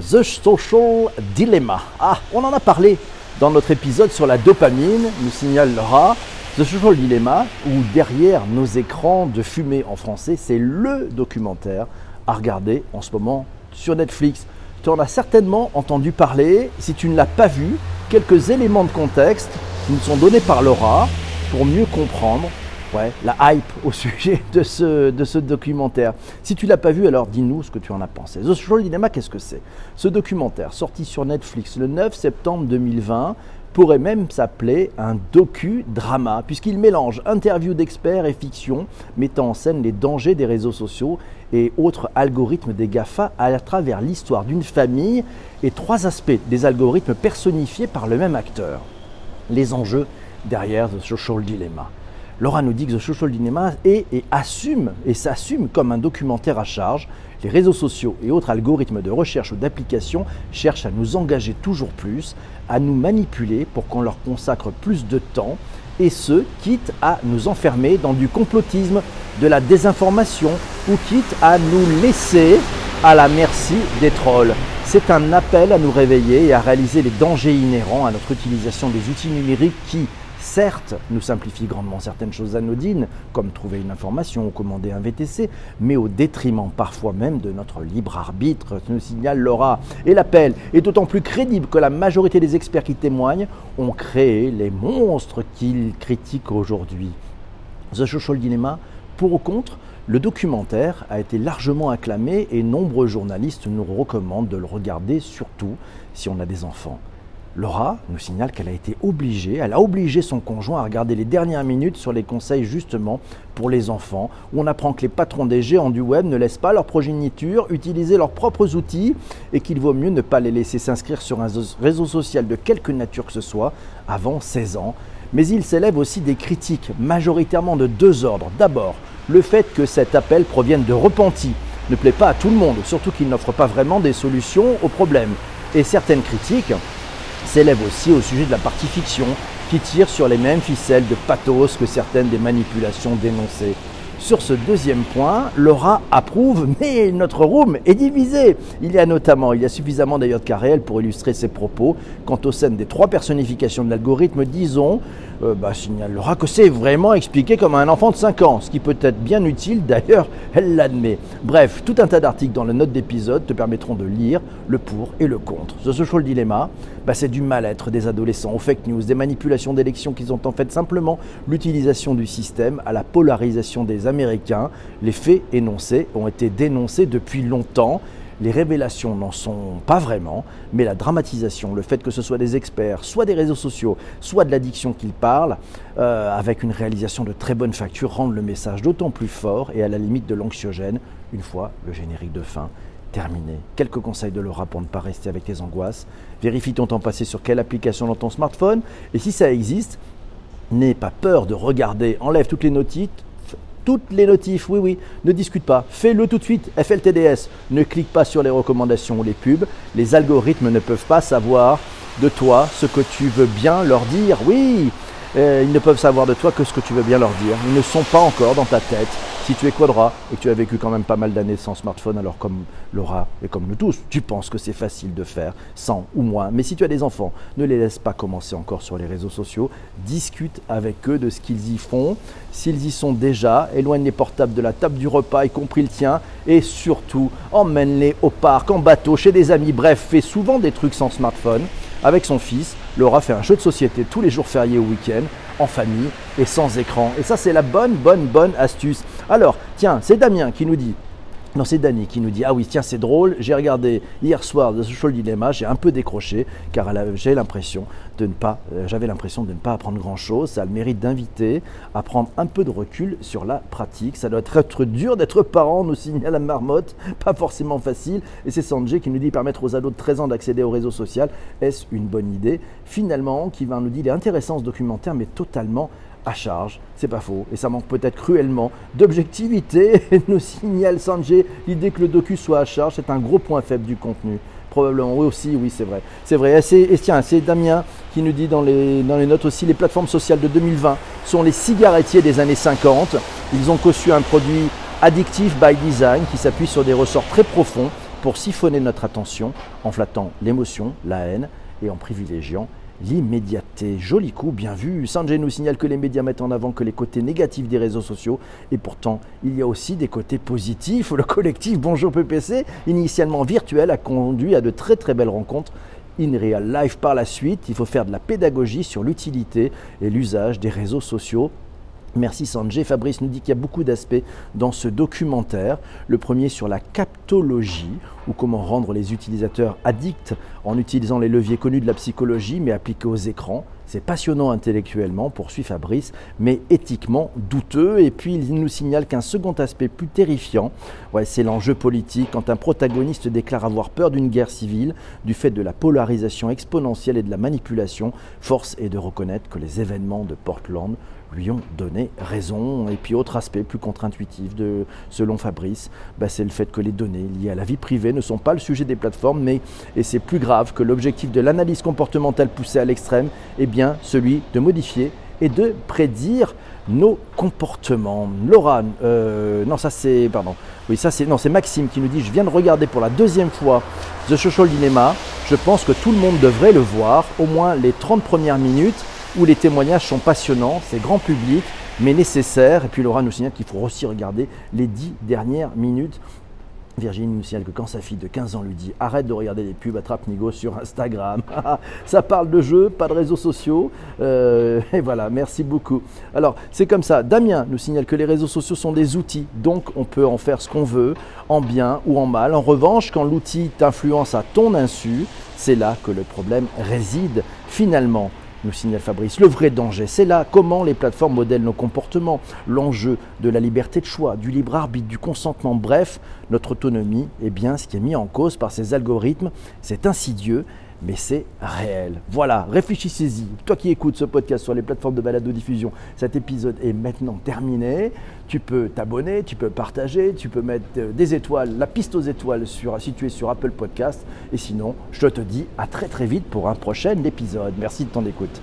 The Social Dilemma. Ah, on en a parlé dans notre épisode sur la dopamine, nous signale Laura. The Social Dilemma, où derrière nos écrans de fumée en français, c'est le documentaire à regarder en ce moment sur Netflix. Tu en as certainement entendu parler. Si tu ne l'as pas vu, quelques éléments de contexte nous sont donnés par Laura pour mieux comprendre ouais, la hype au sujet de ce, de ce documentaire. Si tu l'as pas vu, alors dis-nous ce que tu en as pensé. The Social Dilemma, qu'est-ce que c'est? Ce documentaire, sorti sur Netflix le 9 septembre 2020, pourrait même s'appeler un docu-drama, puisqu'il mélange interviews d'experts et fiction, mettant en scène les dangers des réseaux sociaux et autres algorithmes des GAFA à travers l'histoire d'une famille et trois aspects des algorithmes personnifiés par le même acteur. Les enjeux derrière The Social Dilemma. Laura nous dit que The Social Dilemma est et assume et s'assume comme un documentaire à charge. Les réseaux sociaux et autres algorithmes de recherche ou d'application cherchent à nous engager toujours plus, à nous manipuler pour qu'on leur consacre plus de temps, et ce, quitte à nous enfermer dans du complotisme, de la désinformation, ou quitte à nous laisser à la merci des trolls. C'est un appel à nous réveiller et à réaliser les dangers inhérents à notre utilisation des outils numériques qui, certes, nous simplifie grandement certaines choses anodines, comme trouver une information ou commander un VTC, mais au détriment parfois même de notre libre arbitre, nous signale Laura. Et l'appel est d'autant plus crédible que la majorité des experts qui témoignent ont créé les monstres qu'ils critiquent aujourd'hui. The Social Dilemma, pour ou contre, le documentaire a été largement acclamé et nombreux journalistes nous recommandent de le regarder, surtout si on a des enfants. Laura nous signale qu'elle a été obligée, elle a obligé son conjoint à regarder les dernières minutes sur les conseils justement pour les enfants, où on apprend que les patrons des géants du web ne laissent pas leur progéniture utiliser leurs propres outils et qu'il vaut mieux ne pas les laisser s'inscrire sur un réseau social de quelque nature que ce soit avant 16 ans. Mais il s'élève aussi des critiques, majoritairement de deux ordres. D'abord, le fait que cet appel provienne de repentis ne plaît pas à tout le monde, surtout qu'il n'offre pas vraiment des solutions aux problèmes. Et certaines critiques s'élève aussi au sujet de la partie fiction, qui tire sur les mêmes ficelles de pathos que certaines des manipulations dénoncées. Sur ce deuxième point, Laura approuve, mais notre room est divisé. Il y a notamment, il y a suffisamment d'ailleurs de cas réels pour illustrer ses propos. Quant aux scènes des trois personnifications de l'algorithme, disons, euh, bah, signale Laura que c'est vraiment expliqué comme un enfant de 5 ans, ce qui peut être bien utile, d'ailleurs, elle l'admet. Bref, tout un tas d'articles dans le note d'épisode te permettront de lire le pour et le contre. The Social Dilemma, bah, c'est du mal-être des adolescents aux fake news, des manipulations d'élections qui ont en fait simplement l'utilisation du système à la polarisation des Américains. Les faits énoncés ont été dénoncés depuis longtemps. Les révélations n'en sont pas vraiment, mais la dramatisation, le fait que ce soit des experts, soit des réseaux sociaux, soit de l'addiction qu'ils parlent, euh, avec une réalisation de très bonne facture, rendent le message d'autant plus fort et à la limite de l'anxiogène, une fois le générique de fin terminé. Quelques conseils de Laura pour ne pas rester avec tes angoisses. Vérifie ton temps passé sur quelle application dans ton smartphone? Et si ça existe, n'aie pas peur de regarder. Enlève toutes les notices, toutes les notifs, oui, oui, ne discute pas, fais-le tout de suite, FLTDS, ne clique pas sur les recommandations ou les pubs, les algorithmes ne peuvent pas savoir de toi ce que tu veux bien leur dire, oui, euh, ils ne peuvent savoir de toi que ce que tu veux bien leur dire, ils ne sont pas encore dans ta tête, si tu es quadra et que tu as vécu quand même pas mal d'années sans smartphone, alors comme Laura et comme nous tous, tu penses que c'est facile de faire sans ou moins. Mais si tu as des enfants, ne les laisse pas commencer encore sur les réseaux sociaux. Discute avec eux de ce qu'ils y font. S'ils y sont déjà, éloigne les portables de la table du repas, y compris le tien. Et surtout, emmène-les au parc, en bateau, chez des amis. Bref, fais souvent des trucs sans smartphone avec son fils. Laura fait un jeu de société tous les jours fériés au week-end en famille et sans écran. Et ça, c'est la bonne, bonne, bonne astuce. Alors, tiens, c'est Damien qui nous dit non, c'est Dany qui nous dit Ah oui, tiens, c'est drôle. J'ai regardé hier soir The Social Dilemma, j'ai un peu décroché car j'ai l'impression de ne pas, euh, j'avais l'impression de ne pas apprendre grand chose. Ça a le mérite d'inviter à prendre un peu de recul sur la pratique. Ça doit être dur d'être parent, nous signale la marmotte, pas forcément facile. Et c'est Sanjay qui nous dit permettre aux ados de 13 ans d'accéder au réseau social. Est-ce une bonne idée? Finalement, qui va nous dire il est intéressant ce documentaire, mais totalement à charge, c'est pas faux, et ça manque peut-être cruellement d'objectivité, nous signale Sanjay, l'idée que le docu soit à charge, c'est un gros point faible du contenu. Probablement, oui aussi, oui c'est vrai. C'est vrai, et, tiens, c'est Damien qui nous dit dans les, dans les notes aussi, les plateformes sociales de 2020 sont les cigarettiers des années 50. Ils ont conçu un produit addictif by design qui s'appuie sur des ressorts très profonds pour siphonner notre attention en flattant l'émotion, la haine et en privilégiant l'immédiateté. Joli coup, bien vu. Sanjay nous signale que les médias mettent en avant que les côtés négatifs des réseaux sociaux et pourtant il y a aussi des côtés positifs. Le collectif Bonjour PPC, initialement virtuel, a conduit à de très très belles rencontres in real life par la suite. Il faut faire de la pédagogie sur l'utilité et l'usage des réseaux sociaux Merci Sanjay. Fabrice nous dit qu'il y a beaucoup d'aspects dans ce documentaire. Le premier sur la captologie, ou comment rendre les utilisateurs addicts en utilisant les leviers connus de la psychologie, mais appliqués aux écrans. C'est passionnant intellectuellement, poursuit Fabrice, mais éthiquement douteux. Et puis il nous signale qu'un second aspect plus terrifiant, c'est l'enjeu politique. Quand un protagoniste déclare avoir peur d'une guerre civile, du fait de la polarisation exponentielle et de la manipulation, force est de reconnaître que les événements de Portland lui ont donné raison. Et puis autre aspect plus contre-intuitif, de, selon Fabrice, bah, c'est le fait que les données liées à la vie privée ne sont pas le sujet des plateformes, mais, et c'est plus grave, que l'objectif de l'analyse comportementale poussée à l'extrême est bien celui de modifier et de prédire nos comportements. Laura, euh, non ça c'est, pardon, oui ça c'est, non c'est Maxime qui nous dit, je viens de regarder pour la deuxième fois The Social Dilemma, je pense que tout le monde devrait le voir, au moins les 30 premières minutes, où les témoignages sont passionnants, c'est grand public, mais nécessaire. Et puis Laura nous signale qu'il faut aussi regarder les dix dernières minutes. Virginie nous signale que quand sa fille de 15 ans lui dit arrête de regarder des pubs, attrape Nigo sur Instagram. ça parle de jeux, pas de réseaux sociaux. Euh, et voilà, merci beaucoup. Alors, c'est comme ça. Damien nous signale que les réseaux sociaux sont des outils, donc on peut en faire ce qu'on veut, en bien ou en mal. En revanche, quand l'outil t'influence à ton insu, c'est là que le problème réside finalement nous signale Fabrice. Le vrai danger, c'est là comment les plateformes modèlent nos comportements, l'enjeu de la liberté de choix, du libre arbitre, du consentement, bref, notre autonomie est bien ce qui est mis en cause par ces algorithmes. C'est insidieux, mais c'est réel. Voilà, réfléchissez-y. Toi qui écoutes ce podcast sur les plateformes de balado-diffusion, cet épisode est maintenant terminé. Tu peux t'abonner, tu peux partager, tu peux mettre euh, des étoiles, la piste aux étoiles sur, située sur Apple Podcast. Et sinon, je te dis à très très vite pour un prochain épisode. Merci de ton écoute.